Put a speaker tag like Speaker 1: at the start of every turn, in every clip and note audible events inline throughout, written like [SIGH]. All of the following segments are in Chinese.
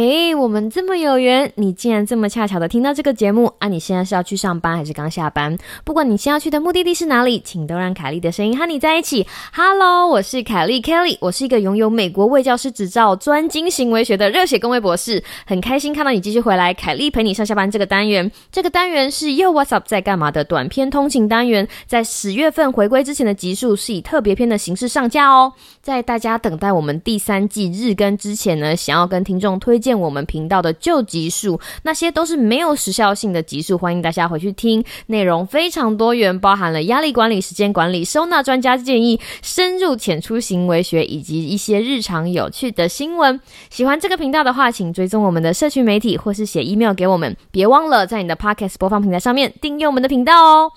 Speaker 1: Hey 我们这么有缘，你竟然这么恰巧的听到这个节目啊！你现在是要去上班还是刚下班？不管你先要去的目的地是哪里，请都让凯莉的声音和你在一起。Hello，我是凯莉 Kelly，我是一个拥有美国卫教师执照、专精行为学的热血公卫博士。很开心看到你继续回来，凯莉陪你上下班这个单元。这个单元是又 What's Up 在干嘛的短篇通勤单元，在十月份回归之前的集数是以特别篇的形式上架哦。在大家等待我们第三季日更之前呢，想要跟听众推。荐我们频道的旧集数，那些都是没有时效性的集数，欢迎大家回去听。内容非常多元，包含了压力管理、时间管理、收纳专家建议、深入浅出行为学，以及一些日常有趣的新闻。喜欢这个频道的话，请追踪我们的社区媒体，或是写 email 给我们。别忘了在你的 podcast 播放平台上面订阅我们的频道哦。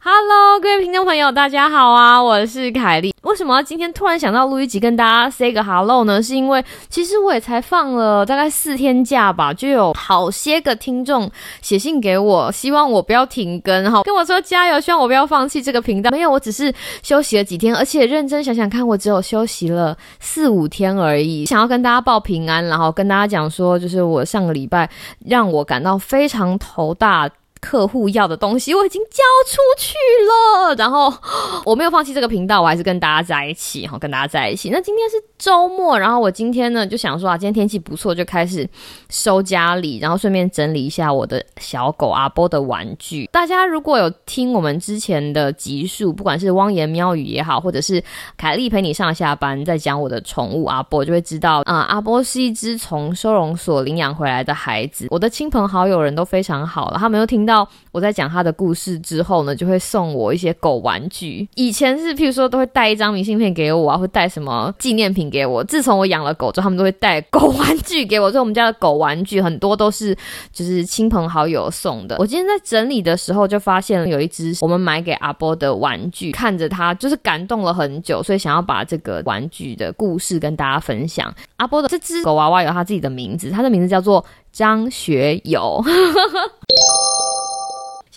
Speaker 1: Hello，各位听众朋友，大家好啊！我是凯莉。为什么今天突然想到录一集跟大家 say 个 hello 呢？是因为其实我也才放了大概四天假吧，就有好些个听众写信给我，希望我不要停更哈，跟我说加油，希望我不要放弃这个频道。没有，我只是休息了几天，而且认真想想看，我只有休息了四五天而已。想要跟大家报平安，然后跟大家讲说，就是我上个礼拜让我感到非常头大。客户要的东西我已经交出去了，然后 [GASPS] 我没有放弃这个频道，我还是跟大家在一起，哈，跟大家在一起。那今天是周末，然后我今天呢就想说啊，今天天气不错，就开始收家里，然后顺便整理一下我的小狗阿波的玩具。大家如果有听我们之前的集数，不管是汪言喵语也好，或者是凯莉陪你上下班在讲我的宠物阿波，就会知道啊，阿波是一只从收容所领养回来的孩子。我的亲朋好友人都非常好了，他们又听。到我在讲他的故事之后呢，就会送我一些狗玩具。以前是譬如说都会带一张明信片给我啊，会带什么纪念品给我。自从我养了狗之后，他们都会带狗玩具给我。所以我们家的狗玩具很多都是就是亲朋好友送的。我今天在整理的时候就发现有一只我们买给阿波的玩具，看着它就是感动了很久，所以想要把这个玩具的故事跟大家分享。阿波的这只狗娃娃有它自己的名字，它的名字叫做张学友。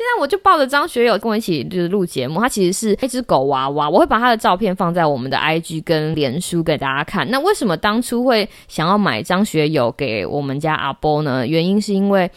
Speaker 1: 现在我就抱着张学友跟我一起就是录节目，他其实是一只狗娃娃，我会把他的照片放在我们的 IG 跟脸书给大家看。那为什么当初会想要买张学友给我们家阿波呢？原因是因为。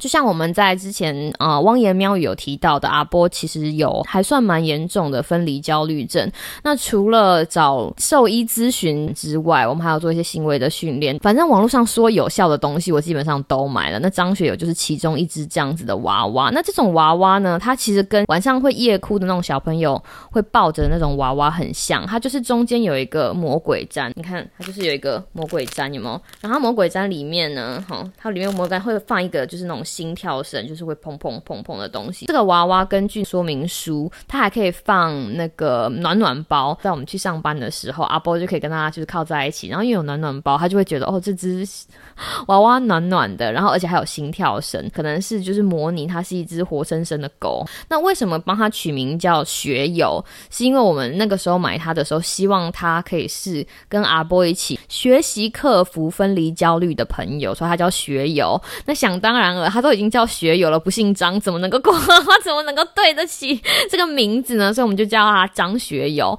Speaker 1: 就像我们在之前啊，汪言喵有提到的，阿波其实有还算蛮严重的分离焦虑症。那除了找兽医咨询之外，我们还要做一些行为的训练。反正网络上说有效的东西，我基本上都买了。那张学友就是其中一只这样子的娃娃。那这种娃娃呢，它其实跟晚上会夜哭的那种小朋友会抱着那种娃娃很像。它就是中间有一个魔鬼毡，你看它就是有一个魔鬼毡，有没有？然后魔鬼毡里面呢，哈，它里面魔鬼毡会放一个就是那种。心跳声就是会砰砰砰砰的东西。这个娃娃根据说明书，它还可以放那个暖暖包，在我们去上班的时候，阿波就可以跟他就是靠在一起，然后又有暖暖包，他就会觉得哦，这只 [LAUGHS] 娃娃暖暖的，然后而且还有心跳声，可能是就是模拟它是一只活生生的狗。那为什么帮它取名叫学友？是因为我们那个时候买它的时候，希望它可以是跟阿波一起学习克服分离焦虑的朋友，所以它叫学友。那想当然了。他都已经叫学友了，不姓张，怎么能够过？他 [LAUGHS] 怎么能够对得起 [LAUGHS] 这个名字呢？所以我们就叫他张学友。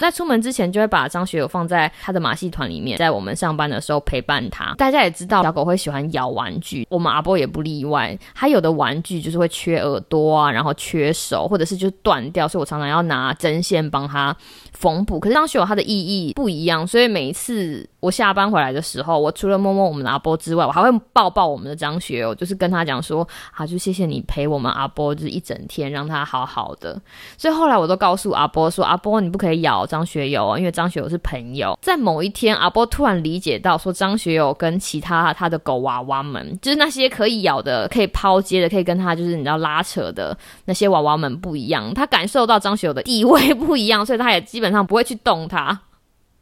Speaker 1: 在出门之前，就会把张学友放在他的马戏团里面，在我们上班的时候陪伴他。大家也知道，小狗会喜欢咬玩具，我们阿波也不例外。他有的玩具就是会缺耳朵啊，然后缺手，或者是就断掉，所以我常常要拿针线帮他缝补。可是张学友他的意义不一样，所以每一次我下班回来的时候，我除了摸摸我们的阿波之外，我还会抱抱我们的张学友，就是跟他讲说，好，就谢谢你陪我们阿波就是一整天，让他好好的。所以后来我都告诉阿波说，阿波你不可以咬。张学友，因为张学友是朋友。在某一天，阿波突然理解到，说张学友跟其他他的狗娃娃们，就是那些可以咬的、可以抛接的、可以跟他就是你知道拉扯的那些娃娃们不一样。他感受到张学友的地位不一样，所以他也基本上不会去动他。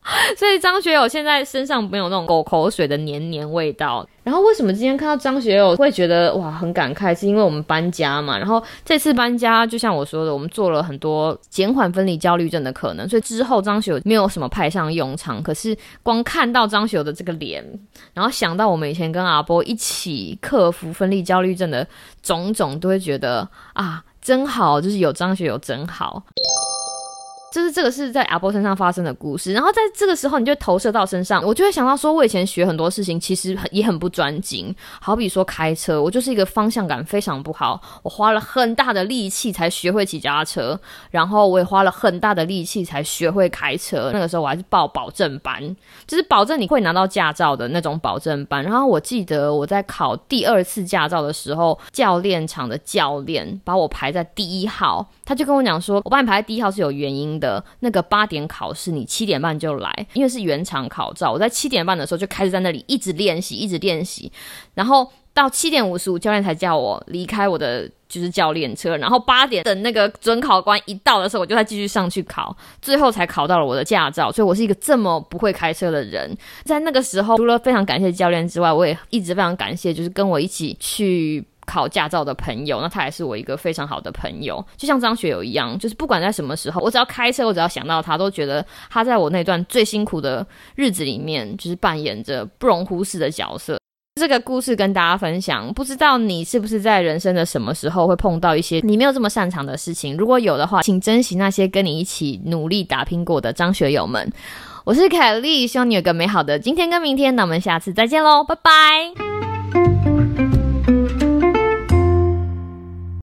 Speaker 1: [LAUGHS] 所以张学友现在身上没有那种狗口水的黏黏味道。然后为什么今天看到张学友会觉得哇很感慨？是因为我们搬家嘛。然后这次搬家，就像我说的，我们做了很多减缓分离焦虑症的可能。所以之后张学友没有什么派上用场。可是光看到张学友的这个脸，然后想到我们以前跟阿波一起克服分离焦虑症的种种，都会觉得啊真好，就是有张学友真好。就是这个是在阿波身上发生的故事。然后在这个时候，你就投射到身上，我就会想到说，我以前学很多事情其实也很不专精。好比说开车，我就是一个方向感非常不好，我花了很大的力气才学会骑脚踏车，然后我也花了很大的力气才学会开车。那个时候我还是报保证班，就是保证你会拿到驾照的那种保证班。然后我记得我在考第二次驾照的时候，教练场的教练把我排在第一号，他就跟我讲说，我把你排在第一号是有原因的。那个八点考试，你七点半就来，因为是原厂考照。我在七点半的时候就开始在那里一直练习，一直练习，然后到七点五十五，教练才叫我离开我的就是教练车。然后八点等那个准考官一到的时候，我就再继续上去考，最后才考到了我的驾照。所以我是一个这么不会开车的人。在那个时候，除了非常感谢教练之外，我也一直非常感谢，就是跟我一起去。考驾照的朋友，那他也是我一个非常好的朋友，就像张学友一样，就是不管在什么时候，我只要开车，我只要想到他，都觉得他在我那段最辛苦的日子里面，就是扮演着不容忽视的角色。这个故事跟大家分享，不知道你是不是在人生的什么时候会碰到一些你没有这么擅长的事情？如果有的话，请珍惜那些跟你一起努力打拼过的张学友们。我是凯莉，希望你有个美好的今天跟明天。那我们下次再见喽，拜拜。